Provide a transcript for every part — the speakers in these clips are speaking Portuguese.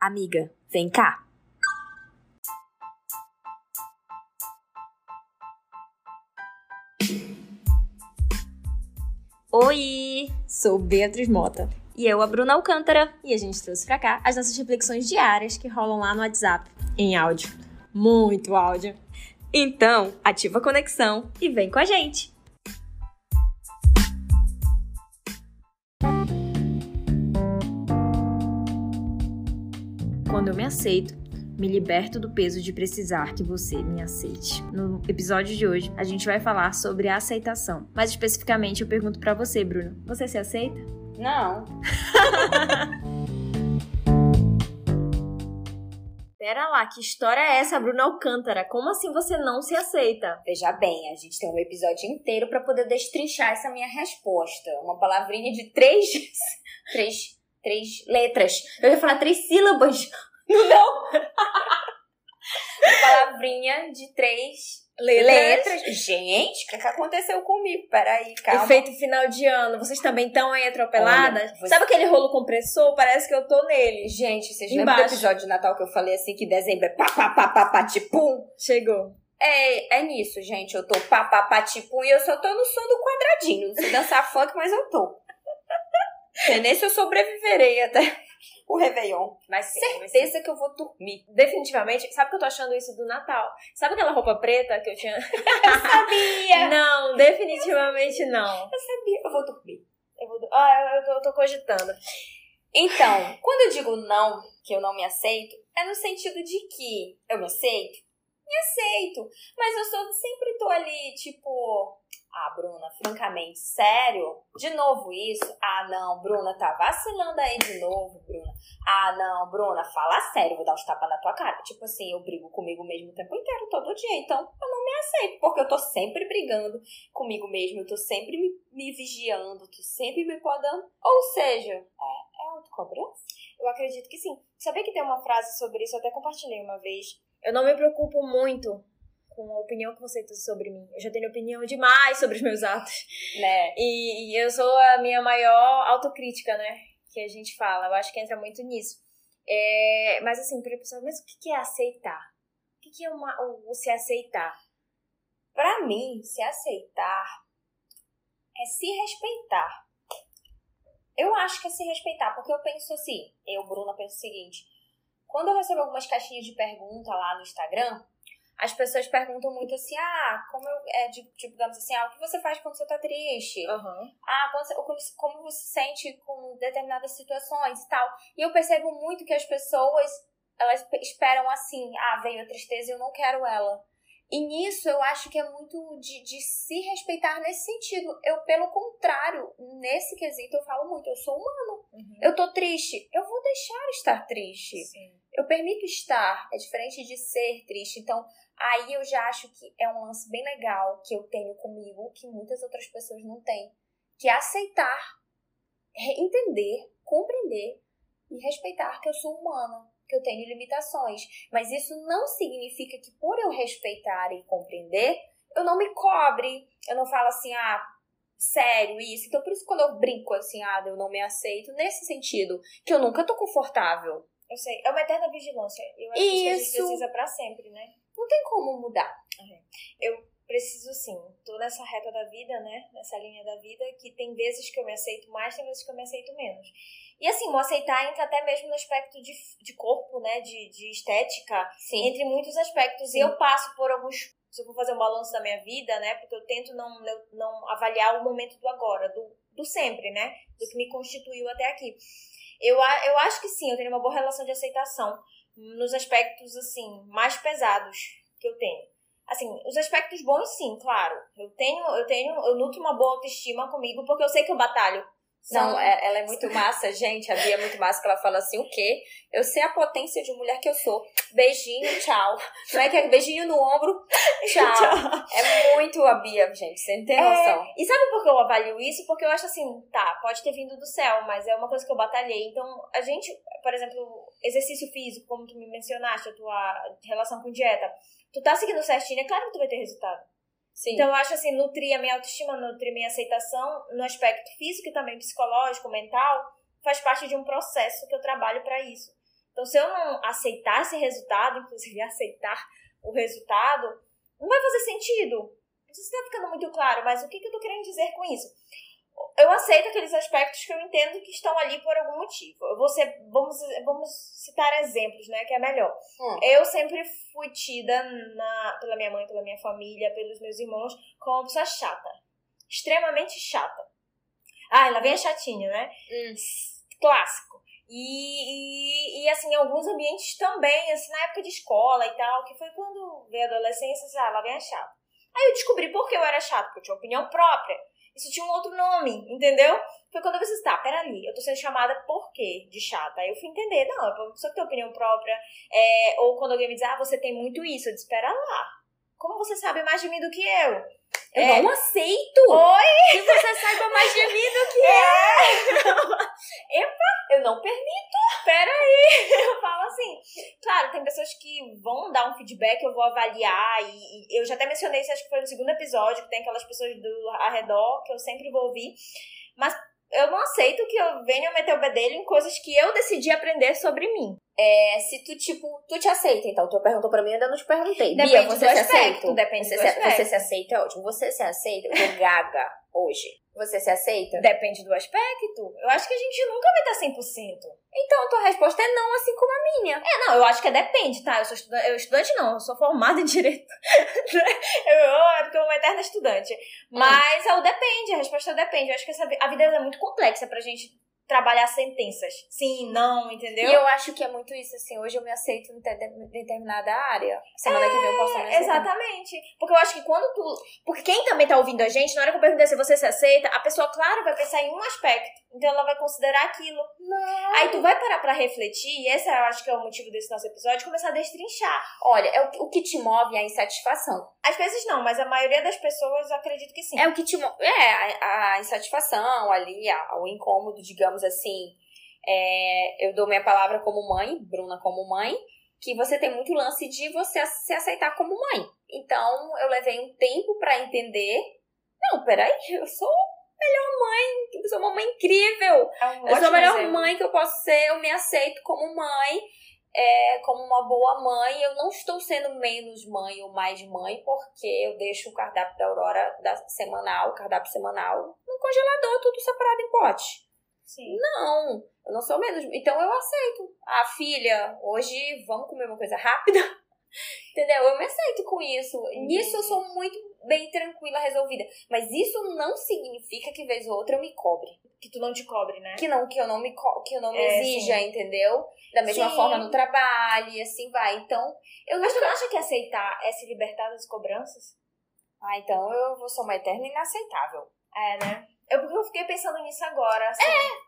Amiga, vem cá. Oi! Sou Beatriz Mota. E eu, a Bruna Alcântara. E a gente trouxe pra cá as nossas reflexões diárias que rolam lá no WhatsApp, em áudio. Muito áudio. Então, ativa a conexão e vem com a gente! Quando eu me aceito, me liberto do peso de precisar que você me aceite. No episódio de hoje, a gente vai falar sobre a aceitação. Mais especificamente, eu pergunto para você, Bruno: você se aceita? Não. Pera lá, que história é essa, Bruna Alcântara? Como assim você não se aceita? Veja bem, a gente tem um episódio inteiro para poder destrinchar essa minha resposta. Uma palavrinha de três, três, três letras. Eu ia falar três sílabas. Não. Uma palavrinha de três letras. Gente, o que, que aconteceu comigo? Peraí, calma. Efeito final de ano. Vocês também estão aí atropeladas? Olha, você- Sabe aquele rolo compressor? Parece que eu tô nele. Gente, vocês Embaixo. lembram do episódio de Natal que eu falei assim que dezembro é pá, pá, pá, pá, pá, tipum? Chegou. É, é nisso, gente. Eu tô pá, pá, pá, tipum e eu só tô no som do quadradinho. Não sei dançar funk, mas eu tô. Sei nem se eu sobreviverei até o Réveillon. Ser. Certeza que eu vou dormir. Definitivamente. Sabe que eu tô achando isso do Natal? Sabe aquela roupa preta que eu tinha? Sabia! não, definitivamente não. Eu sabia, eu vou dormir. Eu vou... Ah, eu, eu, tô, eu tô cogitando. Então, quando eu digo não, que eu não me aceito, é no sentido de que eu me aceito, me aceito, mas eu sou, sempre tô ali, tipo, ah, Bruna, francamente, sério? De novo isso? Ah, não, Bruna, tá vacilando aí de novo, Bruna. Ah, não, Bruna, fala sério, vou dar uns tapas na tua cara. Tipo assim, eu brigo comigo mesmo o tempo inteiro, todo dia, então eu não me aceito, porque eu tô sempre brigando comigo mesmo, eu tô sempre me, me vigiando, tô sempre me podando. Ou seja, é, é autocobrança? Eu acredito que sim. Sabia que tem uma frase sobre isso? Eu até compartilhei uma vez. Eu não me preocupo muito com a opinião que você tem sobre mim. Eu já tenho opinião demais sobre os meus atos. Né? E, e eu sou a minha maior autocrítica, né? Que a gente fala. Eu acho que entra muito nisso. É, mas assim, para pessoa, mas o que é aceitar? O que é uma, o, o se aceitar? Pra mim, se aceitar é se respeitar. Eu acho que é se respeitar, porque eu penso assim, eu, Bruna, penso o seguinte: quando eu recebo algumas caixinhas de pergunta lá no Instagram, as pessoas perguntam muito assim: ah, como eu. É, de- tipo, digamos assim, ah, o que você faz quando você tá triste? Uhum. Ah, quando você- como, como você se sente com determinadas situações e tal. E eu percebo muito que as pessoas, elas pe- esperam assim, ah, veio a tristeza e eu não quero ela. E nisso eu acho que é muito de, de se respeitar nesse sentido. Eu, pelo contrário, nesse quesito eu falo muito, eu sou humano. Uhum. Eu tô triste, eu vou deixar estar triste. Sim. Eu permito estar, é diferente de ser triste. Então, aí eu já acho que é um lance bem legal que eu tenho comigo, que muitas outras pessoas não têm. Que é aceitar, entender, compreender e respeitar que eu sou humana, que eu tenho limitações. Mas isso não significa que por eu respeitar e compreender, eu não me cobre, eu não falo assim, ah, sério isso. Então, por isso quando eu brinco assim, ah, eu não me aceito, nesse sentido, que eu nunca tô confortável. Eu sei. É uma eterna vigilância. Eu acho que isso que a gente precisa pra sempre, né? Não tem como mudar. preciso sim, tô nessa reta da vida, né? Nessa linha da vida, que tem vezes que eu me aceito mais, tem vezes que eu me aceito menos. E assim, o aceitar entra até mesmo no aspecto de, de corpo, né? De, de estética, Sim. entre muitos aspectos. E eu passo por alguns. Se eu for fazer um balanço da minha vida, né? Porque eu tento não, não, avaliar o momento do agora, do, do sempre, né? Do que me constituiu até aqui. Eu, eu acho que sim, eu tenho uma boa relação de aceitação nos aspectos, assim, mais pesados que eu tenho. Assim, os aspectos bons, sim, claro. Eu tenho, eu tenho, eu nutro uma boa autoestima comigo porque eu sei que eu batalho. Não, São- é- ela é muito massa, gente. A Bia é muito massa que ela fala assim: o quê? Eu sei a potência de mulher que eu sou. Beijinho, tchau. Como é que é? Beijinho no ombro, tchau. É muito a Bia, gente. Você não tem noção. É, e sabe por que eu avalio isso? Porque eu acho assim, tá, pode ter vindo do céu, mas é uma coisa que eu batalhei. Então, a gente, por exemplo, exercício físico, como tu me mencionaste, a tua relação com dieta, tu tá seguindo certinho, é claro que tu vai ter resultado. Sim. Então, eu acho assim, nutrir a minha autoestima, nutrir minha aceitação no aspecto físico e também psicológico, mental, faz parte de um processo que eu trabalho pra isso. Então, se eu não aceitar esse resultado, inclusive aceitar o resultado, não vai fazer sentido. Não sei se está ficando muito claro, mas o que, que eu tô querendo dizer com isso? Eu aceito aqueles aspectos que eu entendo que estão ali por algum motivo. Eu vou ser, vamos, vamos citar exemplos, né? Que é melhor. Hum. Eu sempre fui tida na, pela minha mãe, pela minha família, pelos meus irmãos, como uma pessoa chata. Extremamente chata. Ah, ela vem a chatinha, né? Hum. Clássico. E, e, e, assim, em alguns ambientes também, assim, na época de escola e tal, que foi quando veio a adolescência, ah, ela vem a chata. Aí eu descobri por que eu era chata, porque eu tinha opinião própria. Isso tinha um outro nome, entendeu? Foi quando eu pensei, tá, peraí, eu tô sendo chamada por quê de chata? Aí eu fui entender, não, é uma pessoa que tem opinião própria, é, ou quando alguém me diz, ah, você tem muito isso, eu disse, espera lá. Como você sabe mais de mim do que eu? Eu É. não aceito Oi? que você saiba mais de mim do que É. eu. Eu não permito. Peraí, eu falo assim. Claro, tem pessoas que vão dar um feedback, eu vou avaliar, e, e eu já até mencionei isso, acho que foi no segundo episódio, que tem aquelas pessoas do arredor que eu sempre vou ouvir, mas eu não aceito que eu venha meter o bedelho em coisas que eu decidi aprender sobre mim. É, se tu, tipo, tu te aceita, então. Tu perguntou pra mim, eu ainda não te perguntei. Depende Bia, do você se aspecto, aceita? depende você do se, aspecto. Você se aceita é ótimo. Você se aceita? Eu gaga hoje. Você se aceita? Depende do aspecto. Eu acho que a gente nunca vai estar 100%. Então, a tua resposta é não, assim como a minha. É, não, eu acho que é depende, tá? Eu sou estudante, eu estudante não, eu sou formada em direito. eu, eu, é porque eu sou uma eterna estudante. Mas é o depende, a resposta é o depende. Eu acho que essa, a vida é muito complexa pra gente trabalhar sentenças. Sim, não, entendeu? E eu acho que é muito isso, assim. Hoje eu me aceito em te- determinada área. Semana que vem eu posso me. Exatamente. Porque eu acho que quando tu. Porque quem também tá ouvindo a gente, na hora que eu perguntei se você se aceita, a pessoa, claro, vai pensar em um aspecto. Então ela vai considerar aquilo. Não. Aí tu vai parar pra refletir, e esse eu acho que é o motivo desse nosso episódio, começar a destrinchar. Olha, é o, que- o que te move é a insatisfação. Às vezes não, mas a maioria das pessoas acredito que sim. É o que te move. É, a, a insatisfação ali, a- o incômodo, digamos assim. É, eu dou minha palavra como mãe, Bruna como mãe, que você tem muito lance de você se aceitar como mãe. Então, eu levei um tempo pra entender. Não, peraí, eu sou a melhor mãe, eu sou uma mãe incrível. É um Eu sou a melhor exemplo. mãe que eu posso ser, eu me aceito como mãe, é, como uma boa mãe. Eu não estou sendo menos mãe ou mais mãe, porque eu deixo o cardápio da Aurora da semanal, o cardápio semanal, no congelador, tudo separado em pote. Sim. Não, eu não sou menos. Então eu aceito. Ah, filha, hoje vamos comer uma coisa rápida. Entendeu? Eu me aceito com isso. Nisso eu sou muito bem tranquila, resolvida. Mas isso não significa que vez ou outra eu me cobre Que tu não te cobre, né? que não que eu não me co- que eu não me É, exija, entendeu? Da mesma Sim. forma no trabalho e assim vai. Então, eu Mas nunca acha que aceitar é se libertar das cobranças? Ah, então eu vou ser uma eterna inaceitável. É, né? Eu, porque eu fiquei pensando nisso agora. Assim,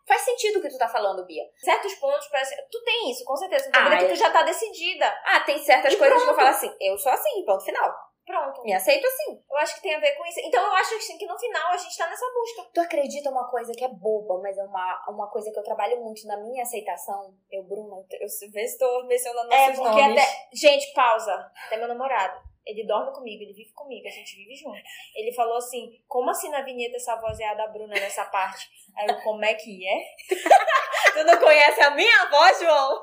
Faz sentido o que tu tá falando, Bia. Certos pontos parece. Tu tem isso, com certeza. Tua Ah, é. tu já tá decidida. Ah, tem certas E coisas que eu pronto. falo assim, eu sou assim, ponto final. Pronto. Me aceito assim. Eu acho que tem a ver com isso. Então eu acho assim, que no final a gente tá nessa busca. Tu acredita uma coisa que é boba, mas é uma, uma coisa que eu trabalho muito na minha aceitação? Eu, Bruna, eu, eu tô mencionando É, porque nomes. até. Gente, pausa. Até meu namorado. Ele dorme comigo, ele vive comigo, a gente vive junto. Ele falou assim: como assim na vinheta essa voz é a da Bruna nessa parte? Aí eu, como é que é? tu não conhece a minha voz, João?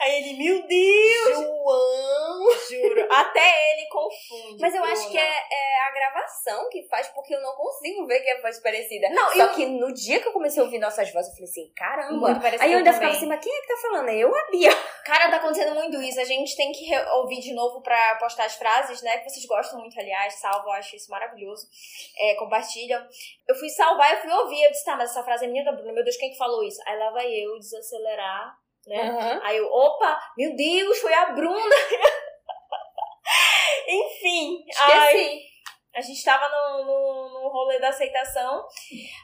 Aí ele, meu Deus! João! Juro. Até ele confunde. Mas eu acho Bruna. que é, é a gravação que faz, porque eu não consigo ver que é voz parecida. Não, Só e- que no dia que eu comecei a ouvir nossas vozes, eu falei assim, caramba. Muito parecido Aí eu ainda também. ficava assim, mas quem é que tá falando? É eu a Bia? Cara, tá acontecendo muito isso. A gente tem que ouvir de novo pra postar as frases, né? Que vocês gostam muito, aliás. Salvo, eu acho isso maravilhoso. É, compartilham. Eu fui salvar, eu fui ouvir. Eu disse, tá, mas essa frase é minha da Bruna. Meu Deus, quem que falou isso? Aí lá vai eu desacelerar, né? Aham. Aí eu, opa, meu Deus, foi a Bruna. Enfim. Esqueci. a gente tava no, no, no rolê da aceitação.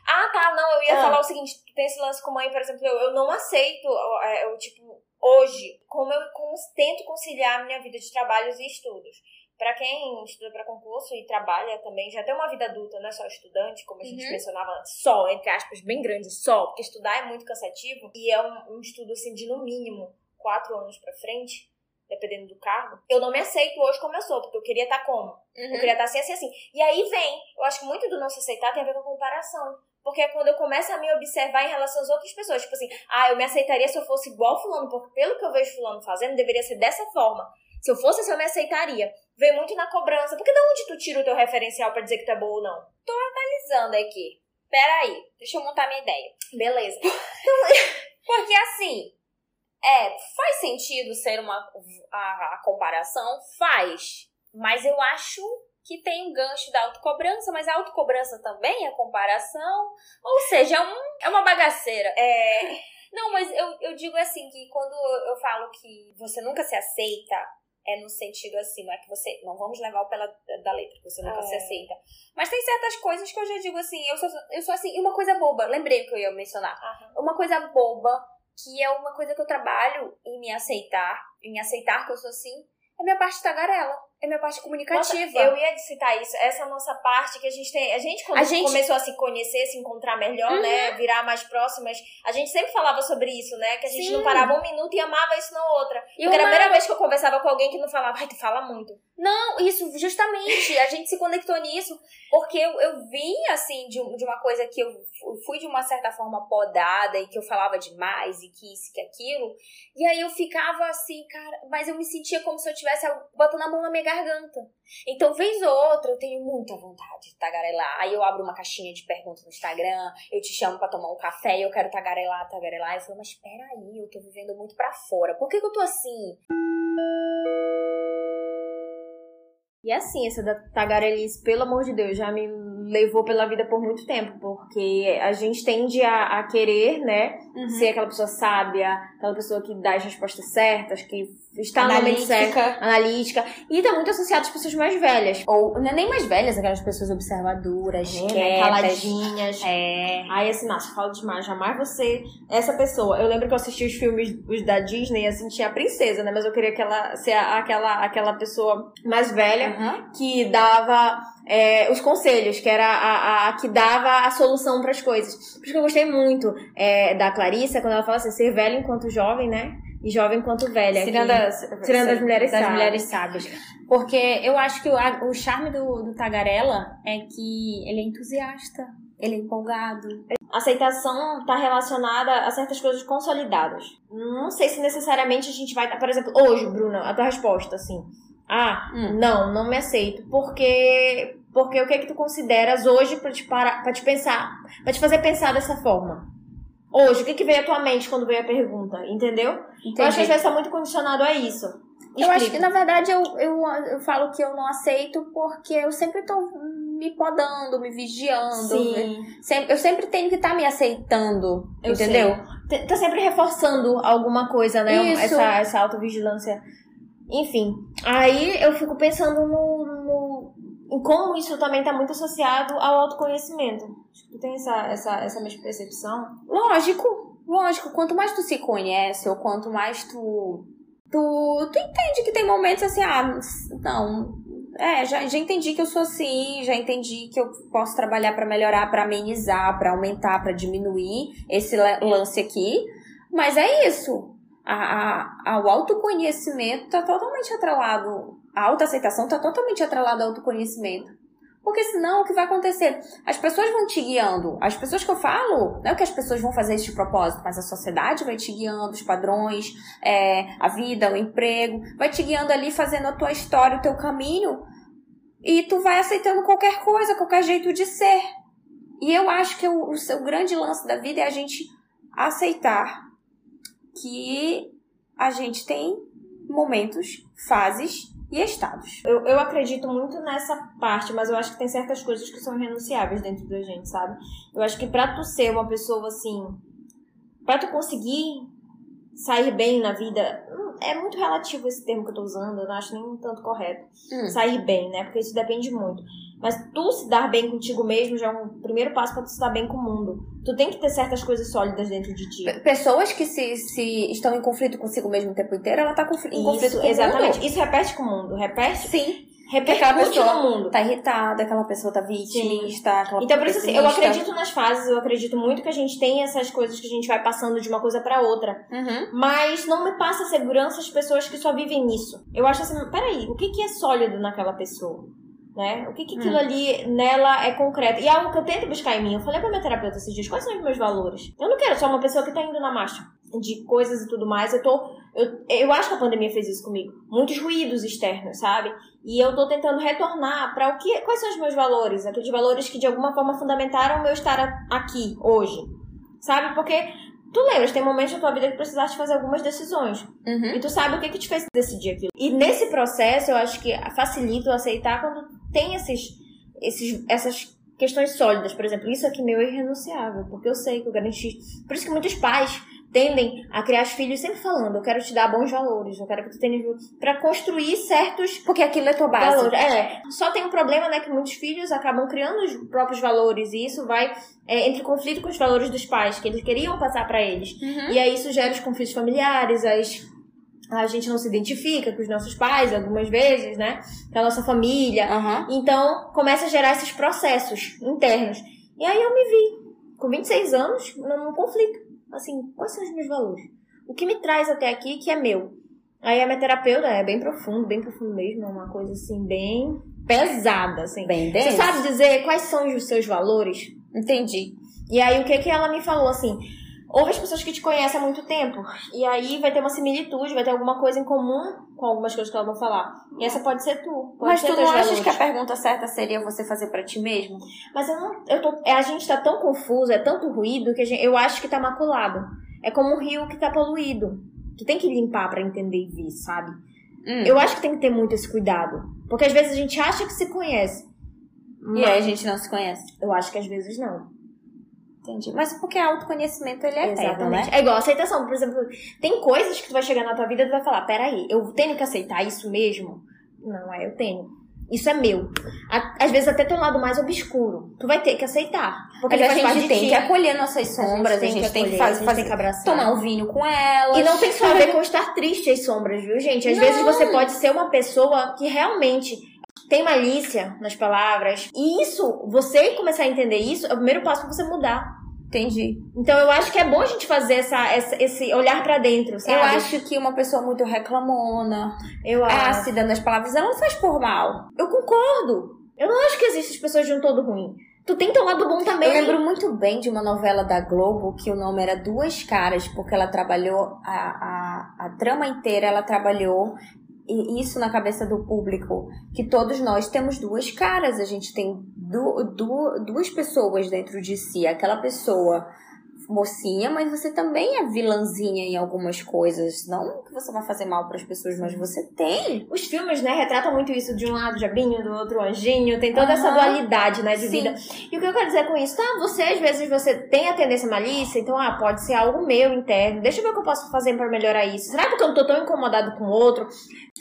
Ah, tá, não, eu ia Ah. falar o seguinte: tu tem esse lance com mãe, por exemplo, eu, eu não aceito, é, eu, tipo, hoje, como eu cons- tento conciliar a minha vida de trabalhos e estudos. Pra quem estuda pra concurso e trabalha também, já tem uma vida adulta, não é só estudante, como a gente Uhum. mencionava antes, só, entre aspas, bem grande, só, porque estudar é muito cansativo e é um, um estudo, assim, de no mínimo quatro anos pra frente. dependendo do cargo, eu não me aceito hoje como eu sou, porque eu queria estar como? Eu Uhum. queria estar assim, assim, assim. E aí vem, eu acho que muito do não se aceitar tem a ver com a comparação. Porque é quando eu começo a me observar em relação às outras pessoas. Tipo assim, ah, eu me aceitaria se eu fosse igual fulano, porque pelo que eu vejo fulano fazendo, deveria ser dessa forma. Se eu fosse assim, eu me aceitaria. Vem muito na cobrança. Porque de onde tu tira o teu referencial pra dizer que tu é boa ou não? Analisando aqui. Peraí, deixa eu montar minha ideia. Beleza. Porque assim, é, faz sentido ser uma a, a comparação? Faz. Mas eu acho que tem um gancho da autocobrança, mas a autocobrança também é comparação. Ou seja, é, um, é uma bagaceira. É, Não, mas eu, eu digo assim, que quando eu falo que você nunca se aceita, é no sentido assim, não é que você. Não vamos levar o pela da letra, que você nunca É. se aceita. Mas tem certas coisas que eu já digo assim, eu sou, eu sou assim, e uma coisa boba, lembrei o que eu ia mencionar. Uma coisa boba, que é uma coisa que eu trabalho em me aceitar, em aceitar que eu sou assim, é minha parte tagarela, é minha parte Nossa, comunicativa. eu ia citar isso, essa nossa parte que a gente tem. A gente, quando A gente- começou a se conhecer, se encontrar melhor, Uhum. né? Virar mais próximas, a gente sempre falava sobre isso, né? Que a gente Sim. não parava um minuto e amava isso na outra. E Porque era a uma- primeira vez que eu conversava com alguém que não falava, ai, tu fala muito. Não, isso, justamente, a gente se conectou nisso, porque eu, eu vim, assim, de, de uma coisa que eu fu- fui de uma certa forma podada e que eu falava demais e que isso, que aquilo, e aí eu ficava assim, cara, mas eu me sentia como se eu tivesse botando a mão na minha garganta. Então, vez ou outra, eu tenho muita vontade de tagarelar. Aí eu abro uma caixinha de perguntas no Instagram, eu te chamo pra tomar um café e eu quero tagarelar, tagarelar. Eu falo, mas peraí, eu tô vivendo muito pra fora. Por que, que eu tô assim? E assim, essa da tagarelice, pelo amor de Deus, já me levou pela vida por muito tempo, porque a gente tende a, a querer, né, ser aquela pessoa sábia, aquela pessoa que dá as respostas certas, que está no momento certo, analítica, e tá muito associado às pessoas mais velhas. Ou não é nem mais velhas, aquelas pessoas observadoras, né, quietas. caladinhas. É. Aí assim, nossa, falo demais, jamais você, essa pessoa. Eu lembro que eu assisti os filmes os da Disney, assim, tinha a princesa, né? Mas eu queria que ela ser aquela, aquela pessoa mais velha que dava é, os conselhos, que era a, a- a que dava a solução para as coisas. Por isso que eu gostei muito é, da Clarissa, quando ela fala assim, ser velha enquanto jovem, né? E jovem enquanto velha. Tirando, que- as, tirando as mulheres das sábias. mulheres sábias. Porque eu acho que o, a- o charme do, do Tagarela é que ele é entusiasta, ele é empolgado. aceitação tá relacionada a certas coisas consolidadas. Não sei se necessariamente a gente vai. Por exemplo, hoje, Bruna, a tua resposta, assim. Ah, Hum. não, não me aceito. Porque. Porque o que é que tu consideras hoje pra te, parar, pra te pensar, pra te fazer pensar dessa forma? Hoje, o que, que veio à tua mente quando veio a pergunta? Entendeu? Eu acho que às vezes tá muito condicionado a isso. Eu acho que, Explica. na verdade, eu, eu, eu falo que eu não aceito porque eu sempre tô me podando, me vigiando. Sim. Sempre, eu sempre tenho que estar me aceitando, Eu entendeu? T- Tá sempre reforçando alguma coisa, né? Isso. Essa, essa autovigilância. Enfim. Aí eu fico pensando no, como isso também tá muito associado ao autoconhecimento. Acho que tu tem essa, essa, essa mesma percepção. Lógico, lógico. Quanto mais tu se conhece, ou quanto mais tu. Tu, tu entende que tem momentos assim, ah, não. É, já, já entendi que eu sou assim, já entendi que eu posso trabalhar pra melhorar, pra amenizar, pra aumentar, pra diminuir esse la- lance aqui. Mas é isso. A, a, ao autoconhecimento tá totalmente atrelado. A autoaceitação tá totalmente atrelada ao autoconhecimento. Porque senão o que vai acontecer? As pessoas vão te guiando. As pessoas que eu falo, não é que as pessoas vão fazer de propósito, mas a sociedade vai te guiando, os padrões, é, a vida, o emprego, vai te guiando ali, fazendo a tua história, o teu caminho, e tu vai aceitando qualquer coisa, qualquer jeito de ser. E eu acho que o, o seu grande lance da vida é a gente aceitar que a gente tem momentos, fases e estados. Eu, eu acredito muito nessa parte, mas eu acho que tem certas coisas que são irrenunciáveis dentro da gente, sabe? Eu acho que pra tu ser uma pessoa assim. Pra tu conseguir sair bem na vida. É muito relativo esse termo que eu tô usando, eu não acho nem um tanto correto. Hum. Sair bem, né? Porque isso depende muito. Mas tu se dar bem contigo mesmo já é um primeiro passo pra tu se dar bem com o mundo. Tu tem que ter certas coisas sólidas dentro de ti. Pessoas que se, se estão em conflito consigo mesmo o tempo inteiro, ela tá em conflito Isso, com o exatamente. mundo. Isso repete com o mundo. Repete Sim. Repercute no mundo. Tá irritada, aquela pessoa tá vitimista, aquela Então, por isso assim, eu acredito nas fases, eu acredito muito que a gente tem essas coisas que a gente vai passando de uma coisa pra outra. Uhum. Mas não me passa segurança as pessoas que só vivem nisso. Eu acho assim, peraí, o que, que é sólido naquela pessoa? Né? O que, que aquilo Hum. ali nela é concreto? E é algo que eu tento buscar em mim. Eu falei pra minha terapeuta esses dias, quais são os meus valores? Eu não quero só uma pessoa que tá indo na marcha de coisas e tudo mais. Eu tô. Eu, eu acho que a pandemia fez isso comigo. Muitos ruídos externos, sabe? E eu tô tentando retornar pra o que. Quais são os meus valores? Aqueles valores que de alguma forma fundamentaram o meu estar aqui, hoje. Sabe? Porque tu lembras, tem momentos na tua vida que precisaste fazer algumas decisões. Uhum. E tu sabe o que, que te fez decidir aquilo. E nesse processo, eu acho que facilita o aceitar quando tem esses, esses, essas questões sólidas. Por exemplo, isso aqui meu é irrenunciável, porque eu sei que eu garanti. Por isso que muitos pais tendem a criar os filhos sempre falando: eu quero te dar bons valores, eu quero que tu tenha. para construir certos Porque aquilo é tua base. valores. É, só tem um problema, né, que muitos filhos acabam criando os próprios valores e isso vai é, entre conflito com os valores dos pais que eles queriam passar pra eles. Uhum. E aí isso gera os conflitos familiares, as a gente não se identifica com os nossos pais algumas vezes, né? Com a nossa família. Aham. Então, começa a gerar esses processos internos. E aí eu me vi, com 26 anos, num conflito. Assim, quais são os meus valores? O que me traz até aqui que é meu? Aí a minha terapeuta é bem profundo, bem profundo mesmo, é uma coisa assim, bem pesada, assim. Bem Você sabe dizer quais são os seus valores? Entendi. E aí o que que ela me falou assim? Houve as pessoas que te conhecem há muito tempo. E aí vai ter uma similitude, vai ter alguma coisa em comum com algumas coisas que ela vai falar. E essa pode ser tu. Pode Mas ser tu não achas valores. que a pergunta certa seria você fazer pra ti mesmo? Mas eu não. Eu tô, é, a gente tá tão confuso, é tanto ruído, que gente, eu acho que tá maculado. É como um rio que tá poluído. Tu tem que limpar pra entender e ver, sabe? Hum. Eu acho que tem que ter muito esse cuidado. Porque às vezes a gente acha que se conhece. E aí a gente não se conhece. Eu acho que às vezes não. Entendi. Mas porque autoconhecimento ele é eterno, Exatamente. né? É igual aceitação. Por exemplo, tem coisas que tu vai chegar na tua vida e tu vai falar: peraí, eu tenho que aceitar isso mesmo? Não, é, eu tenho. Isso é meu. Às vezes até teu lado mais obscuro. Tu vai ter que aceitar. Porque a gente tem que acolher nossas sombras, a gente tem que, acolher, fazer, a gente fazer tem que abraçar. tomar um vinho com elas. E não tem só a ver com estar triste as sombras, viu, gente? Às Não. vezes você pode ser uma pessoa que realmente tem malícia nas palavras. E isso, você começar a entender isso, é o primeiro passo pra você mudar. Entendi. Então eu acho que é bom a gente fazer essa, essa- esse olhar pra dentro, sabe? Eu acho que uma pessoa muito reclamona, Eu acho. ácida nas palavras, ela não faz por mal. Eu concordo. Eu não acho que existem pessoas de um todo ruim. Tu tem teu lado bom também. Eu lembro muito bem de uma novela da Globo que o nome era Duas Caras, porque ela trabalhou a, a, a trama inteira, ela trabalhou isso na cabeça do público, que todos nós temos duas caras, a gente tem du, du, duas pessoas dentro de si, aquela pessoa mocinha, mas você também é vilãzinha em algumas coisas, não que você vai fazer mal para as pessoas, mas você tem. Os filmes, né, retratam muito isso de um lado diabinho, do outro anjinho, tem toda essa Aham. dualidade, né, de Sim. vida. E o que eu quero dizer com isso? Tá, você, às vezes, você tem a tendência malícia, então, ah, pode ser algo meu interno, deixa eu ver o que eu posso fazer pra melhorar isso. Será porque eu não tô tão incomodado com o outro?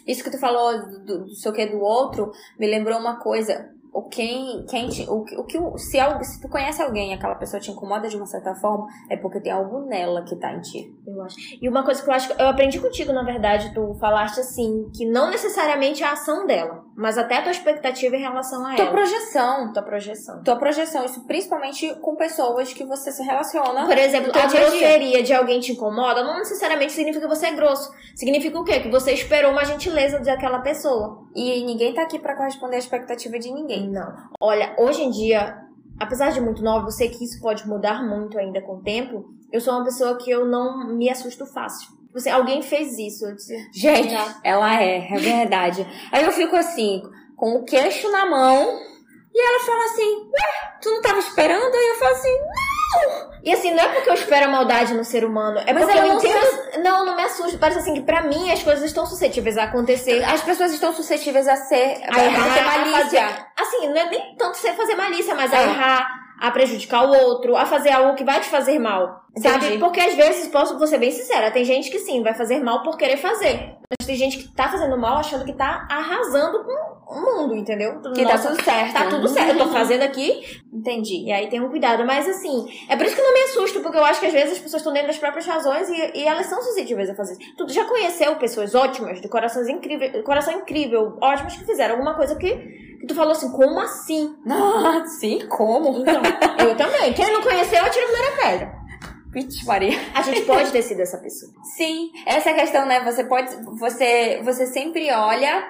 Isso que tu falou do, do seu que do outro me lembrou uma coisa. O quem, quem te, o, que- o que se, se tu conhece alguém e aquela pessoa te incomoda de uma certa forma, é porque tem algo nela que tá em ti. Eu acho. E uma coisa que eu acho que eu aprendi contigo, na verdade, tu falaste assim, que não necessariamente a ação dela, mas até a tua expectativa em relação a Tua ela. projeção. Tua projeção. Tua projeção, isso principalmente com pessoas que você se relaciona. Por exemplo, a grosseria de alguém te incomoda não necessariamente significa que você é grosso. Significa o quê? Que você esperou uma gentileza daquela pessoa. E ninguém tá aqui pra corresponder à expectativa de ninguém. Não. Olha, hoje em dia, apesar de muito nova, eu sei que isso pode mudar muito ainda com o tempo. Eu sou uma pessoa que eu não me assusto fácil. Você, alguém fez isso. Eu disse, Gente, Já. ela é, é verdade. Aí eu fico assim, com o queixo na mão, e ela fala assim, ué, tu não tava esperando? Aí eu falo assim, E assim, não é porque eu espero a maldade no ser humano, é Mas porque eu não entendo. Não, não me assusta. Parece assim que pra mim as coisas estão suscetíveis a acontecer. as pessoas estão suscetíveis a ser, a, A errar, a ser a malícia. fazer- Assim, não é nem tanto você fazer malícia, mas a É. errar, a prejudicar o outro, a fazer algo que vai te fazer mal. Sabe? Entendi. Porque às vezes, posso ser bem sincera, tem gente que sim, vai fazer mal por querer fazer. Mas tem gente que tá fazendo mal achando que tá arrasando com mundo, entendeu? Que tá tudo certo. Tá tudo certo. Eu tô fazendo aqui. Entendi. E aí tem um cuidado. Mas assim, é por isso que eu não me assusto, porque eu acho que às vezes as pessoas estão dentro das próprias razões e, e elas são suscetíveis a fazer isso. Tu já conheceu pessoas ótimas, de corações incríveis, coração incrível, ótimas que fizeram alguma coisa que, que tu falou assim, como assim? Ah, sim, como? Então, eu também. Quem não conheceu, atira a primeira pedra. Vixe, Maria. A gente pode ter sido essa pessoa. Sim, essa é a questão, né? Você pode. Você, você sempre olha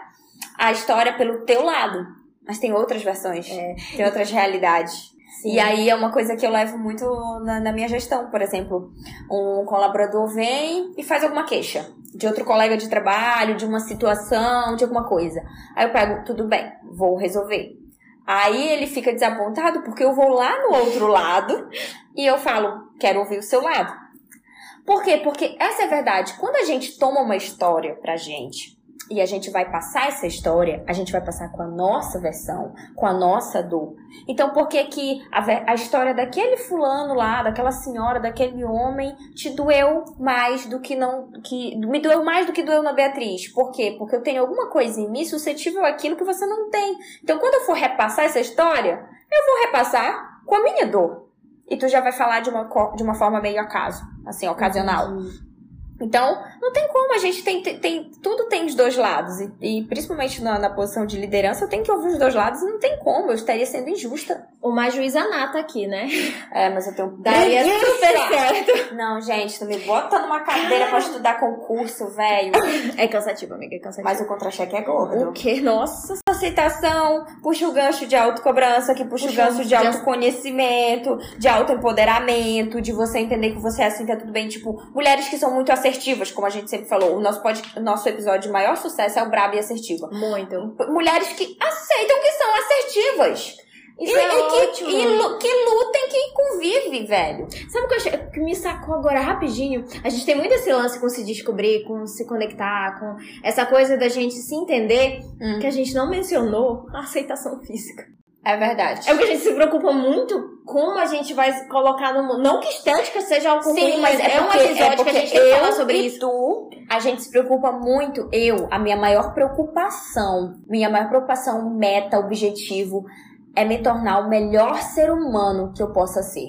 a história pelo teu lado. Mas tem outras versões. É. Tem outras realidades. Sim. E aí é uma coisa que eu levo muito na, na minha gestão. Por exemplo, um colaborador vem e faz alguma queixa de outro colega de trabalho, de uma situação, de alguma coisa. Aí eu pego, tudo bem, vou resolver. Aí ele fica desapontado porque eu vou lá no outro lado e eu falo, quero ouvir o seu lado. Por quê? Porque essa é a verdade. Quando a gente toma uma história pra gente e a gente vai passar essa história, a gente vai passar com a nossa versão, com a nossa dor. Então, por que que a, a história daquele fulano lá, daquela senhora, daquele homem, te doeu mais do que não, que me doeu mais do que doeu na Beatriz? Por quê? Porque eu tenho alguma coisa em mim suscetível àquilo que você não tem. Então, quando eu for repassar essa história, eu vou repassar com a minha dor. E tu já vai falar de uma, de uma forma meio acaso, assim, ocasional. Então, não tem como, a gente tem, tem, tudo tem os dois lados. E, e principalmente na, na posição de liderança, eu tenho que ouvir os dois lados e não tem como, eu estaria sendo injusta. Uma juíza nata aqui, né? É, mas eu tenho. Daria super certo. Não, gente, não me bota numa cadeira pra estudar concurso, velho. É cansativo, amiga, é cansativo. Mas o contra-cheque é gordo. o que? Nossa. aceitação, puxa o gancho de autocobrança, que puxa, Puxa o gancho de de- autoconhecimento, de autoempoderamento, de você entender que você é assim, tá tudo bem. Tipo, mulheres que são muito assertivas, como a gente sempre falou. O nosso, pod, nosso episódio de maior sucesso é o Braba e Assertiva. Muito. Mulheres que aceitam que são assertivas. Isso e, é e que, e que lutem, que convive, velho. Sabe o que, achei, que me sacou agora rapidinho? A gente tem muito esse lance com se descobrir, com se conectar, com essa coisa da gente se entender, Hum. que a gente não mencionou a aceitação física. É verdade. É porque a gente se preocupa muito como a gente vai colocar no mundo. Não que estética seja algo ruim, mas é, um porque- episódio porque que a gente tem que eu falar sobre isso. Tu, a gente se preocupa muito. Eu, a minha maior preocupação, minha maior preocupação, meta, objetivo, é me tornar o melhor ser humano que eu possa ser.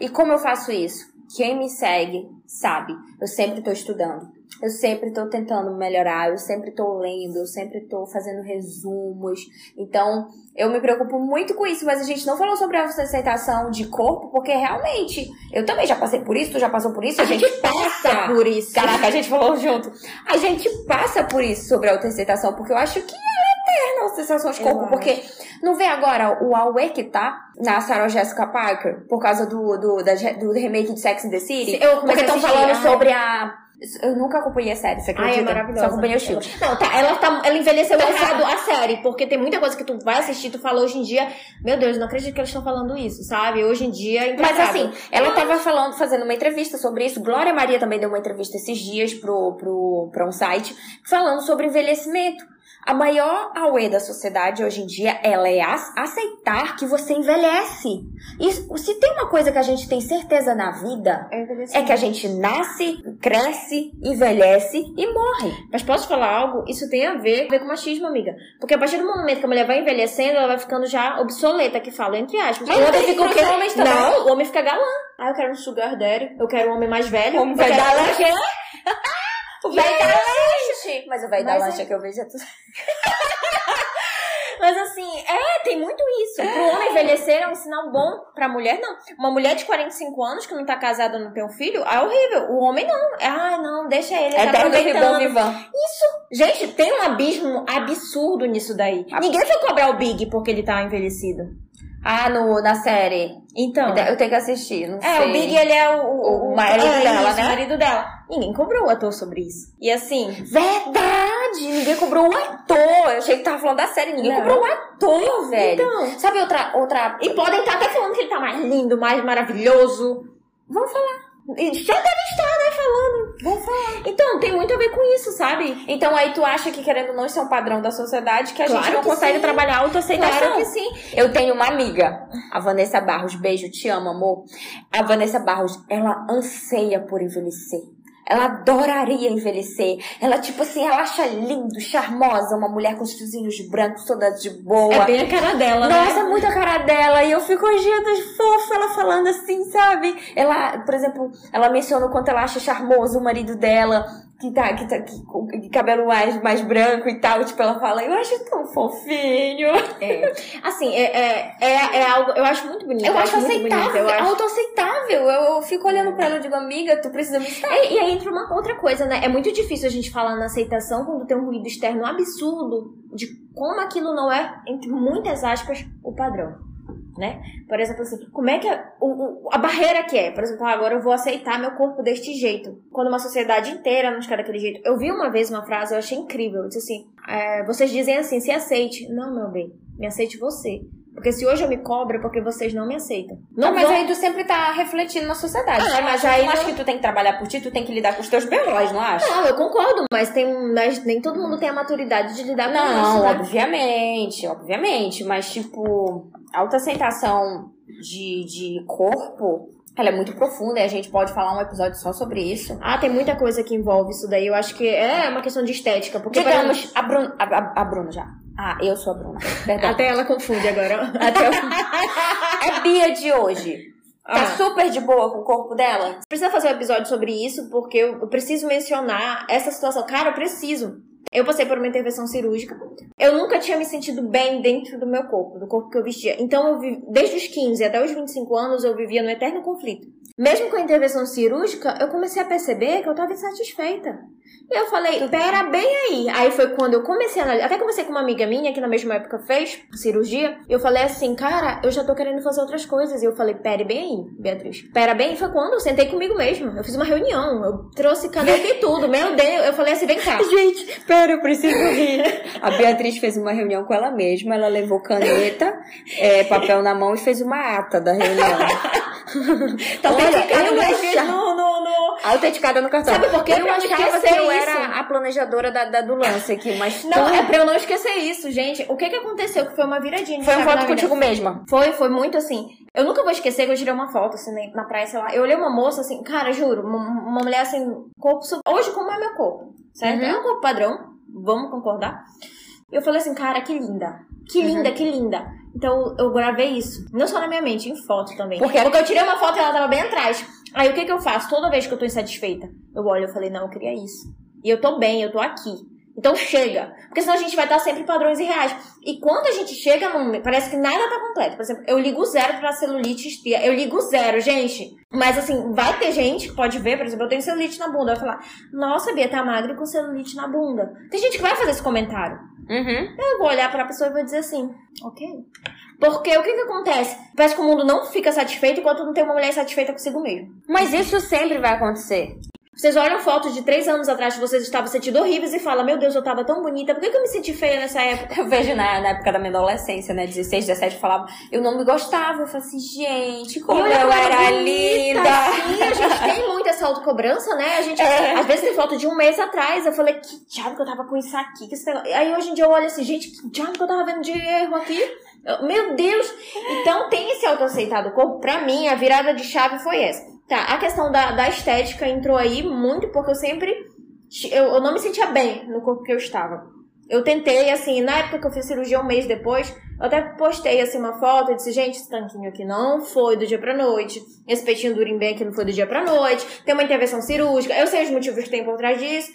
E como eu faço isso? Quem me segue sabe, eu sempre estou estudando. Eu sempre estou tentando melhorar, eu sempre estou lendo, eu sempre estou fazendo resumos. Então, eu me preocupo muito com isso, mas a gente não falou sobre a aceitação de corpo, porque realmente, eu também já passei por isso, tu já passou por isso, a, gente, passa por isso. Caraca, a gente falou junto. A gente passa por isso sobre a autoaceitação, porque eu acho que é eterna a autoaceitação de Eu corpo, acho. porque não vê agora o Aue que tá na Sarah Jessica Parker, por causa do, do, da- do remake de Sex and the City? Eu porque a estão falando sobre a... Eu nunca acompanhei a série, você Ai, acredita? é maravilhosa. Só acompanhei os filmes. Não, tá, ela, tá, ela envelheceu errado a série, porque tem muita coisa que tu vai assistir, tu fala hoje em dia, meu Deus, não acredito que eles estão falando isso, sabe? Hoje em dia é Mas assim, ela tava falando, fazendo uma entrevista sobre isso. Glória Maria também deu uma entrevista esses dias pro, pro, pra um site, falando sobre envelhecimento. A maior auê da sociedade hoje em dia, ela é ac- aceitar que você envelhece. E se tem uma coisa que a gente tem certeza na vida, É é que a gente nasce, cresce, envelhece e morre. Mas posso falar algo? Isso tem a ver, com machismo, amiga. Porque a partir do momento que a mulher vai envelhecendo, ela vai ficando já obsoleta, que fala, entre aspas. Mas o homem fica o quê? também. Não, o homem fica galã. Ah, eu quero um sugar daddy, eu quero um homem mais velho. O homem vai quero... dar o quê? O velho da lanche. Mas o velho da lanche é- é que eu vejo é tudo. Mas assim, é, tem muito isso. Pro homem envelhecer é um sinal bom, pra mulher não. Uma mulher de 45 anos que não tá casada, não tem um filho, é horrível. O homem não. Ah, não, deixa ele, É tá aproveitando. vivan. Gente, tem um abismo absurdo nisso daí. Ninguém foi cobrar o Big porque ele tá envelhecido. Ah, no, na série. Então. Eu tenho que assistir, não É, sei. o Big, ele é o, o, O marido é, dela, isso, né? O marido dela. Ninguém cobrou o ator sobre isso. E assim, Verdade! Ninguém cobrou o ator. Eu achei que tava falando da série. Ninguém Não. cobrou o ator, velho. então. Sabe outra. outra... E podem estar até falando que ele tá mais lindo, mais maravilhoso. Vamos falar. Já deve estar, né, falando. Vamos falar. Então, tem muito a ver com isso, sabe? Então aí tu acha que querendo ou não isso é um padrão da sociedade que a gente não consegue sim. trabalhar autoaceitação. Claro que sim. Eu tenho uma amiga, a Vanessa Barros. Beijo, te amo, amor. A Vanessa Barros, ela anseia por envelhecer. ela adoraria envelhecer. Ela, tipo assim, ela acha lindo, charmosa, uma mulher com os fiozinhos brancos, toda de boa. É bem a cara dela, Nossa, né? Nossa, muito a cara dela. E eu fico, gente, fofa ela falando assim, sabe? Ela, por exemplo, ela menciona o quanto ela acha charmoso o marido dela que tá, que tá que, com cabelo mais, mais branco e tal. Tipo, ela fala, eu acho tão fofinho. É. Assim, é, é, é, é algo. Eu acho muito bonito. Eu, eu acho aceitável, acho. autoaceitável. Eu, eu fico olhando pra ela e digo, amiga, tu precisa me estar. É, e aí entra uma outra coisa, né? É muito difícil a gente falar na aceitação quando tem um ruído externo absurdo de como aquilo não é, entre muitas aspas, o padrão. Né? Por exemplo, assim, como é que a, o, a barreira que é? Por exemplo, ah, agora eu vou aceitar meu corpo deste jeito. Quando uma sociedade inteira não quer daquele jeito. Eu vi uma vez uma frase, eu achei incrível. Eu disse assim: é, vocês dizem assim, se aceite. Não, meu bem, me aceite você. Porque se hoje eu me cobro é porque vocês não me aceitam. Não, Não, mas vão- aí tu sempre tá refletindo na sociedade. É, mas aí não acha não- que tu tem que trabalhar por ti, tu tem que lidar com os teus B.O.s, não acha? Não, eu concordo, mas tem, mas nem todo mundo tem a maturidade de lidar com Não, isso. né? obviamente, obviamente. Mas, tipo, a autoaceitação de, de corpo, ela é muito profunda e a gente pode falar um episódio só sobre isso. Ah, tem muita coisa que envolve isso daí. Eu acho que é uma questão de estética. Porque, por exemplo, Digamos, a Bruna, a, a- a Bruna já. Ah, eu sou a Bruna. Perdão. até ela confunde agora. Até eu... É Bia de hoje. Tá Ah. super de boa com o corpo dela? Precisa fazer um episódio sobre isso, porque eu preciso mencionar essa situação. Cara, eu preciso. Eu passei por uma intervenção cirúrgica. Eu nunca tinha me sentido bem dentro do meu corpo, do corpo que eu vestia. Então, eu vi, desde os 15 até os 25 anos, eu vivia no eterno conflito. Mesmo com a intervenção cirúrgica, eu comecei a perceber que eu tava insatisfeita. E eu falei, pera bem aí. Aí foi quando eu comecei a analisar. Até conversei com uma amiga minha que na mesma época fez cirurgia. E eu falei assim, cara, eu já tô querendo fazer outras coisas. E eu falei, pera bem aí, Beatriz. Pera bem. E foi quando eu sentei comigo mesma. Eu fiz uma reunião. Eu trouxe caneta e tudo. Meu Deus. Eu falei assim, vem cá. Gente, pera, eu preciso rir. A Beatriz fez uma reunião com ela mesma, ela levou caneta, é, papel na mão e fez uma ata da reunião. Tá eu no, no. Autenticada no cartão. Sabe por quê? Eu Pra achava que eu isso. era a planejadora da, da do lance aqui, mas Não, tu- é pra eu não esquecer isso, gente. O que que aconteceu? Que foi uma viradinha foi um voto vida. contigo mesma. Foi, foi muito assim. Eu nunca vou esquecer que eu tirei uma foto, assim, na- praia, sei lá. Eu olhei uma moça, assim, cara, juro, uma, uma mulher, assim, corpo... Hoje, como é meu corpo, certo? Uhum. É um corpo padrão, vamos concordar? Eu falei assim, cara, que linda. Que Uhum. linda, que linda. Então, eu gravei isso. Não só na minha mente, em foto também. Porque- Porque eu tirei uma foto e ela tava bem atrás. Aí, o que que eu faço? Toda vez que eu tô insatisfeita, eu olho e falei, não, eu queria isso. E eu tô bem, eu tô aqui. Então chega. Porque senão a gente vai estar sempre em padrões irreais. E quando a gente chega num. Parece que nada tá completo. Por exemplo, eu ligo zero pra celulite e estria. Eu ligo zero, gente. Mas assim, vai ter gente que pode ver, por exemplo, eu tenho celulite na bunda. Vai falar, nossa, Bia, tá magra com celulite na bunda. Tem gente que vai fazer esse comentário. Uhum. Eu vou olhar pra pessoa e vou dizer assim, ok. Porque o que que acontece? Parece que o mundo não fica satisfeito enquanto não tem uma mulher satisfeita consigo mesmo. Mas isso sempre vai acontecer. Vocês olham fotos de três anos atrás que vocês estavam sentindo horríveis e falam, meu Deus, eu tava tão bonita, por que, que eu me senti feia nessa época? Eu vejo na, na época da minha adolescência, né? 16, 17, eu falava, eu não me gostava. Eu falei assim, gente, como Olha, eu era bonita, linda. Sim, a gente tem muito essa autocobrança, né? A gente, É. às vezes tem foto de um mês atrás. Eu falei, que diabo que eu tava com isso aqui? Aí hoje em dia eu olho assim, gente, que diabo que eu tava vendo de erro aqui? Eu- Meu Deus! Então tem esse autoaceitar do corpo. Pra mim, a virada de chave foi essa. Tá, a questão da, da estética entrou aí muito porque eu sempre. Eu, eu não me sentia bem no corpo que eu estava. Eu tentei, assim, na época que eu fiz cirurgia, um mês depois, eu até postei, assim, uma foto e disse, gente, esse tanquinho aqui não foi do dia pra noite, esse peitinho do Urimbem aqui não foi do dia pra noite, tem uma intervenção cirúrgica, eu sei os motivos que tem por trás disso,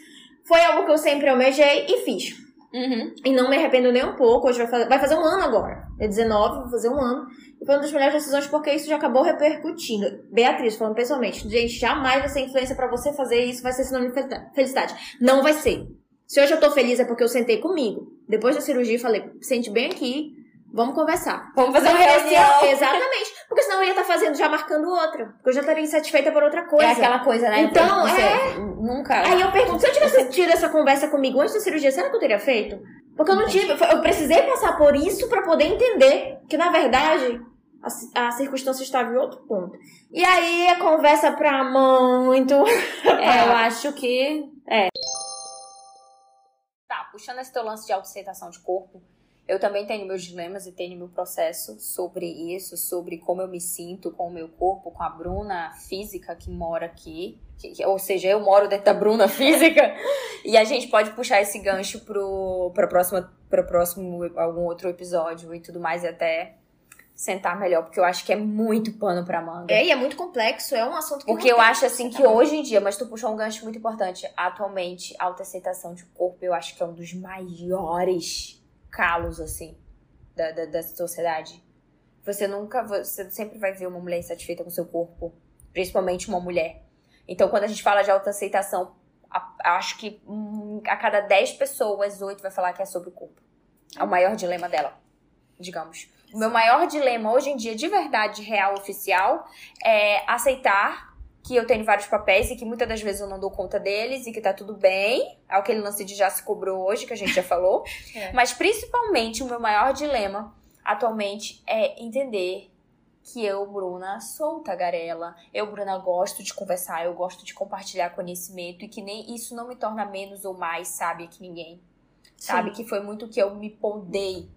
foi algo que eu sempre almejei e fiz. Uhum. E não me arrependo nem um pouco, hoje vai fazer, vai fazer um ano agora, é 19, vai fazer um ano, foi uma das melhores decisões porque isso já acabou repercutindo. Beatriz, falando pessoalmente, gente, jamais vai ser influência pra você fazer isso, vai ser sinônimo de felicidade. Não vai ser. Se hoje eu tô feliz é porque eu sentei comigo. Depois da cirurgia, falei, sente bem aqui, vamos conversar. Vamos fazer uma reunião. Exatamente. Porque senão eu ia estar fazendo, já marcando outra. Porque eu já estaria insatisfeita por outra coisa. É aquela coisa, né? Então, Você é. Nunca. Aí eu pergunto, se eu tivesse tido essa conversa comigo antes da cirurgia, será que eu teria feito? Porque eu não tive, eu precisei passar por isso pra poder entender que, na verdade, a, ci- a circunstância estava em outro ponto. E aí a conversa pra muito. É, eu acho que. É. Tá, puxando esse teu lance de autoaceitação de corpo, Eu também tenho meus dilemas e tenho meu processo sobre isso, sobre como eu me sinto com o meu corpo, com a Bruna física que mora aqui. Que, ou seja, eu moro dentro da Bruna física. e a gente pode puxar esse gancho pro, pro, próximo, pro próximo, algum outro episódio e tudo mais, e até sentar melhor, porque eu acho que é muito pano pra manga. É, e é muito complexo, é um assunto que Porque eu acho assim que hoje em dia, mas tu puxou um gancho muito importante, atualmente, a autoaceitação de corpo eu acho que é um dos maiores calos, assim, da, da, da sociedade. Você nunca, você sempre vai ver uma mulher insatisfeita com seu corpo, principalmente uma mulher. Então, quando a gente fala de autoaceitação, acho que hum, a cada 10 pessoas, 8 vai falar que é sobre o corpo. É o maior dilema dela, digamos. O meu maior dilema hoje em dia, de verdade, real, oficial, é aceitar que eu tenho vários papéis e que muitas das vezes eu não dou conta deles e que tá tudo bem. É aquele lance de já se cobrou hoje, que a gente já falou. é. Mas principalmente o meu maior dilema atualmente é entender que eu, Bruna, sou tagarela. Eu, Bruna, gosto de conversar, eu gosto de compartilhar conhecimento e que nem isso não me torna menos ou mais sábia que ninguém. Sabe? Sim. Que foi muito que eu me pondei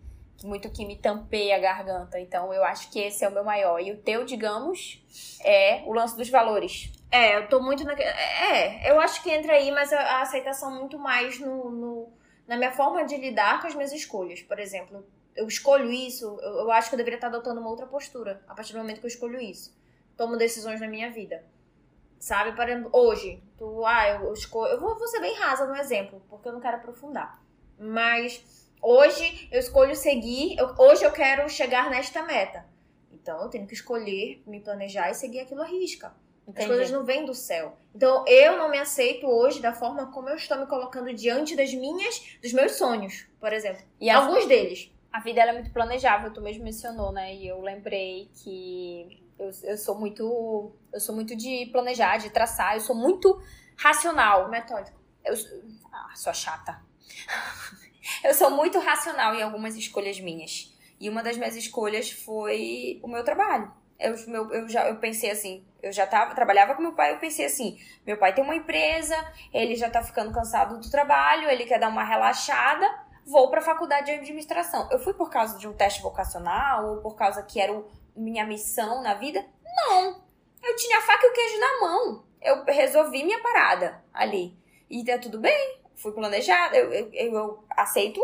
muito que me tampei a garganta. Então eu acho que esse é o meu maior. E o teu, digamos, é o lance dos valores. É, eu tô muito na. É, eu acho que entra aí, mas a, aceitação muito mais no, no, na minha forma de lidar com as minhas escolhas. Por exemplo, eu escolho isso, eu, eu acho que eu deveria estar adotando uma outra postura a partir do momento que eu escolho isso. Tomo decisões na minha vida. Sabe? Para, hoje, tu, ah, eu, eu escolho. Eu vou, vou ser bem rasa no exemplo, porque eu não quero aprofundar. Mas Hoje eu escolho seguir, eu, hoje eu quero chegar nesta meta. Então eu tenho que escolher, me planejar e seguir aquilo à risca. Entendi. As coisas não vêm do céu. Então eu não me aceito hoje da forma como eu estou me colocando diante das minhas, dos meus sonhos, por exemplo. E alguns deles. A vida é muito planejável, tu mesmo mencionou, né? E eu lembrei que eu, eu sou muito eu sou muito de planejar, de traçar, eu sou muito racional, metódico. Eu ah, sou chata. eu sou muito racional em algumas escolhas minhas. E uma das minhas escolhas foi o meu trabalho. Eu, meu, eu já eu pensei assim, eu já tava, trabalhava com meu pai, eu pensei assim, meu pai tem uma empresa, ele já tá ficando cansado do trabalho, ele quer dar uma relaxada, vou pra faculdade de administração. Eu fui por causa de um teste vocacional ou por causa que era o, minha missão na vida? Não. Eu tinha a faca e o queijo na mão. Eu resolvi minha parada ali. E tá tudo bem fui planejada, eu, eu, eu, aceito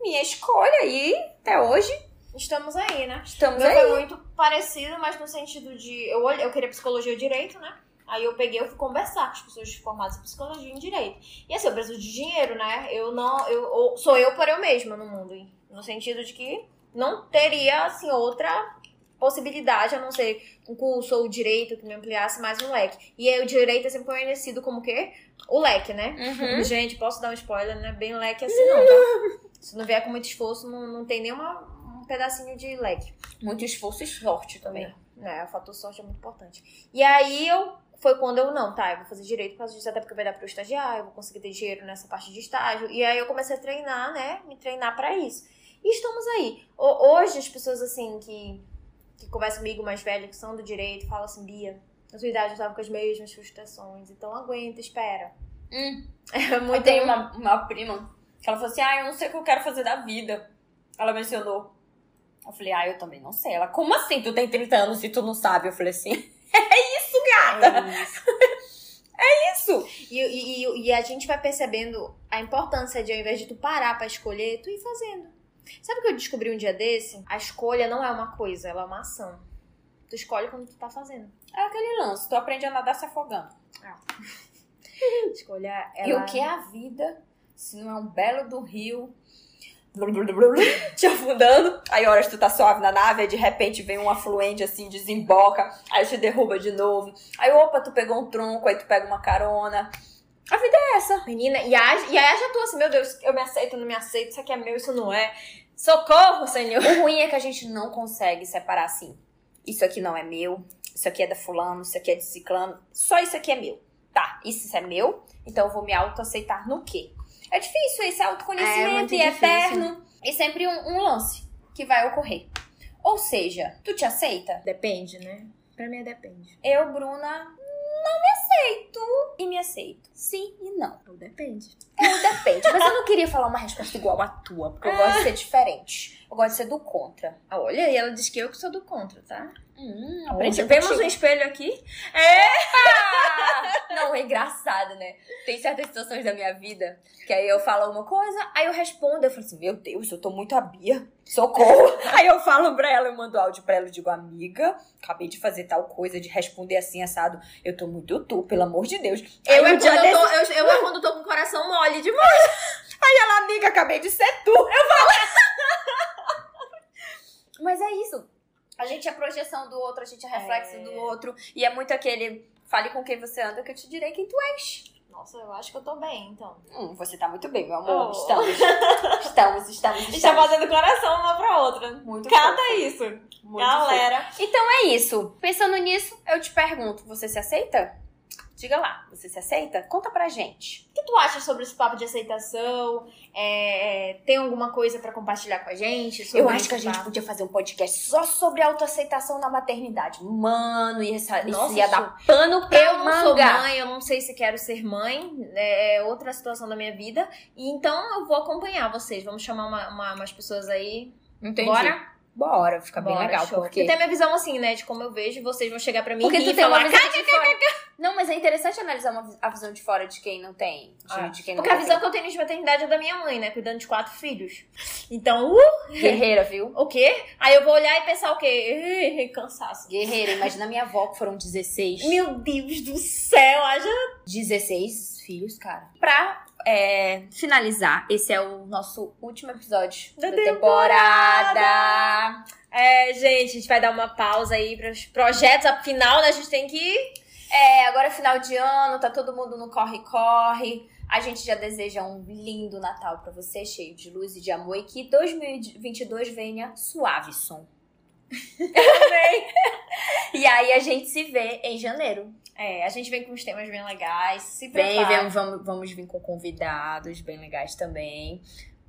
minha escolha e até hoje. Estamos aí, né? Estamos Meu aí. foi muito parecido, mas no sentido de. Eu, eu queria psicologia e direito, né? Aí eu peguei, eu fui conversar com as pessoas formadas em psicologia e em direito. E assim, eu preciso de dinheiro, né? Eu não. Eu, sou eu por eu mesma no mundo. No sentido de que não teria, assim, outra possibilidade, a não ser um curso ou direito que me ampliasse mais um leque. E aí o direito é sempre conhecido como o quê? O leque, né? Uhum. Gente, posso dar um spoiler, não é bem leque assim não, tá? Se não vier com muito esforço, não, não tem nenhuma um pedacinho de leque. Muito esforço e sorte também. É, é, o fator sorte é muito importante. E aí eu foi quando eu não, tá, eu vou fazer direito por causa disso, até porque vai dar pro estagiar, eu vou conseguir ter dinheiro nessa parte de estágio. E aí eu comecei a treinar, né? Me treinar para isso. E estamos aí. Hoje as pessoas assim que que conversa comigo mais velho, que são do direito, fala assim, Bia, na sua idade eu tava com as mesmas frustrações, então aguenta, espera. Hum. É muito... Eu tenho uma, uma prima que ela falou assim, ah, eu não sei o que eu quero fazer da vida. Ela mencionou. Eu falei, ah, eu também não sei. Ela, como assim tu tem 30 anos e tu não sabe? Eu falei assim, é isso, gata! É isso. é isso. E, e, e, a gente vai percebendo a importância de, ao invés de tu parar pra escolher, tu ir fazendo. Sabe o que eu descobri um dia desse? A escolha não é uma coisa, ela é uma ação. Tu escolhe quando tu tá fazendo. É aquele lance, tu aprende a nadar se afogando. Ah. Escolha ela... E o que é a vida se não é um belo do rio te afundando. Aí horas tu tá suave na nave, aí de repente vem um afluente assim, desemboca, aí te derruba de novo. Aí opa, tu pegou um tronco, aí tu pega uma carona. A vida é essa. Menina, e a, e a já tô assim, meu Deus, eu me aceito, não me aceito, isso aqui é meu, isso não é. Socorro, Senhor. O ruim é que a gente não consegue separar assim. Isso aqui não é meu, isso aqui é da fulano, isso aqui é de ciclano, só isso aqui é meu. Tá, isso é meu, então eu vou me autoaceitar no quê? É difícil esse autoconhecimento é, é e eterno. E sempre um, um lance que vai ocorrer. Ou seja, tu te aceita? Depende, né? Pra mim é depende. Eu, Bruna, aceito e me aceito. Sim e não. Ou depende. É, Tudo depende. Mas eu não queria falar uma resposta igual à tua, porque eu gosto de ser diferente. Eu gosto de ser do contra. Ah, Olha, e ela diz que eu que sou do contra, tá? Hum, Vemos um espelho aqui? Não, é engraçado, né? Tem certas situações da minha vida que aí eu falo uma coisa, aí eu respondo, eu falo assim, meu Deus, eu tô muito a Bia, socorro. aí eu falo pra ela, eu mando áudio pra ela, eu digo, amiga, acabei de fazer tal coisa, de responder assim, assado, eu tô muito tu, pelo amor de Deus. Aí Eu é, um dia quando eu, tô, desse- eu, eu é quando tô com o coração mole demais. Aí ela, amiga, acabei de ser tu. Eu falo. Mas é isso. A gente é projeção do outro, a gente é reflexo É. do outro. E é muito aquele, fale com quem você anda que eu te direi quem tu és. Nossa, eu acho que eu tô bem, então. Hum, você tá muito bem, meu amor. Oh. Estamos. Estamos, estamos, A gente tá estamos. fazendo coração uma pra outra. Muito Cata fofo, isso. muito Galera. Então é isso. Pensando nisso, eu te pergunto, você se aceita? Diga lá, você se aceita? Conta pra gente. O que tu acha sobre esse papo de aceitação? É, tem alguma coisa pra compartilhar com a gente? eu acho que a gente podia fazer um podcast só sobre autoaceitação na maternidade. Mano, isso, isso Nossa, ia isso- dar pano pra Eu não sou mãe, eu não sei se quero ser mãe, é outra situação da minha vida. E então eu vou acompanhar vocês. Vamos chamar uma, uma- umas pessoas aí. Entendi. Bora? Bora, fica bem Bora, legal. show. Porque, tem a minha visão assim, né? De como eu vejo, vocês vão chegar pra mim porque e tu tem falar. uma visão. Não, mas é interessante analisar uma a visão de fora de quem não tem. De, Ah, de quem não Porque a visão que eu tenho de maternidade é da minha mãe, né? Cuidando de quatro filhos. Então, uh, Guerreira, viu? o quê? Aí eu vou olhar e pensar o quê? Cansaço. Guerreira, imagina minha avó que foram 16. Meu Deus do céu, haja 16 filhos, cara. Pra é, finalizar, esse é o nosso último episódio Da da, temporada. É, gente, a gente vai dar uma pausa aí para os projetos. Afinal, né, a gente tem que. É, agora é final de ano, tá todo mundo no corre-corre. A gente já deseja um lindo Natal pra você, cheio de luz e de amor. E que 2022 venha suave som. e aí a gente se vê em janeiro. É, a gente vem com uns temas bem legais. Se Vem, prepara. vem, vamos, vamos vir com convidados bem legais também.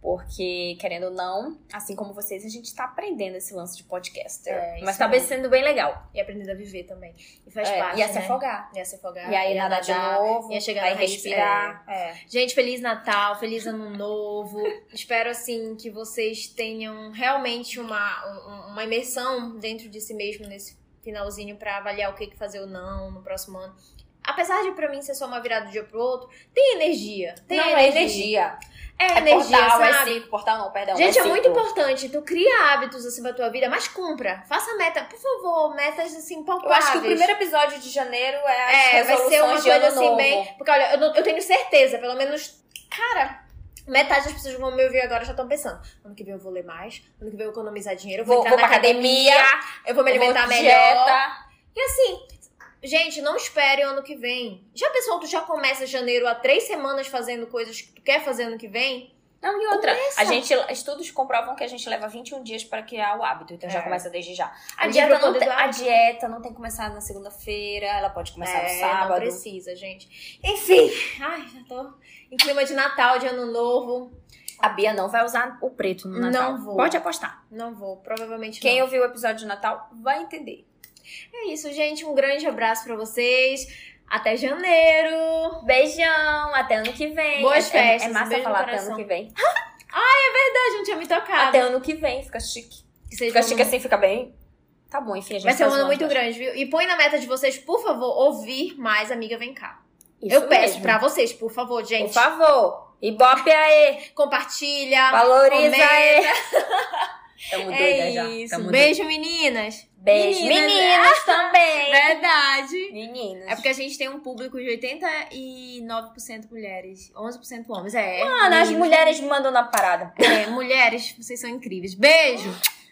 Porque, querendo ou não, assim como vocês, a gente tá aprendendo esse lance de podcaster. É, Mas tá mesmo. sendo bem legal. E aprendendo a viver também. E faz É, parte. ia se né? afogar. Ia se afogar. E aí ia nada de nadar, novo, Ia chegar vai na respirar. É. Gente, Feliz Natal, Feliz Ano Novo. Espero, assim, que vocês tenham realmente uma, um- uma imersão dentro de si mesmo nesse finalzinho pra avaliar o que, que fazer ou não no próximo ano. Apesar de pra mim ser só uma virada de um dia pro outro, tem energia. Tem não, é energia. É, É energia, portal, é sabe? cinco. Portal não, perdão. Gente, é, cinco. muito importante. Tu cria hábitos assim pra tua vida, mas cumpra. Faça meta, por favor, metas assim Eu palpáveis. acho que o primeiro episódio de janeiro é as É, vai ser uma de coisa assim novo. bem. Porque olha, eu, não- eu tenho certeza, pelo menos. Cara, metade das pessoas que vão me ouvir agora já estão pensando. Ano que vem eu vou ler mais, ano que vem eu vou economizar dinheiro, eu vou, Vou, entrar vou na pra academia, academia, eu vou me eu vou alimentar de melhor. E assim, gente, não espere o ano que vem. Já pensou, tu já começa janeiro há três semanas fazendo coisas que tu quer fazer ano que vem? Não, e outra, Começa. a gente, estudos comprovam que a gente leva 21 dias para criar o hábito, então já É. começa desde já. A dieta, não tem, a dieta não tem que começar na segunda-feira, ela pode começar no É, sábado. Não precisa, gente. Enfim, ai, já tô em clima de Natal, de ano novo. A Bia não vai usar o preto no Natal. Não vou. Pode apostar. Não vou, provavelmente Quem não. ouviu o episódio de Natal vai entender. É isso, gente. Um grande abraço pra vocês. Até janeiro. Beijão, até ano que vem. Boas É- é- festas, É, massa falar até ano que vem. A gente tinha me tocado. Até ano que vem, fica chique. Fica chique assim, fica bem. Tá bom, enfim, a gente Vai ser um ano muito grande, viu? E põe na meta de vocês, por favor, ouvir mais Amiga Vem Cá. Isso Eu peço mesmo. pra vocês, por favor, gente. Por favor. Ibope aí. Compartilha. Valoriza comenta. aí. Tamo doida É já. isso. Tamo Beijo, meninas. Beijo. Meninas. Meninas também. Verdade. Meninas. É porque a gente tem um público de 89% mulheres, 11% homens. É. Mano, as meninas. mulheres mandam na parada. É, mulheres, vocês são incríveis. Beijo!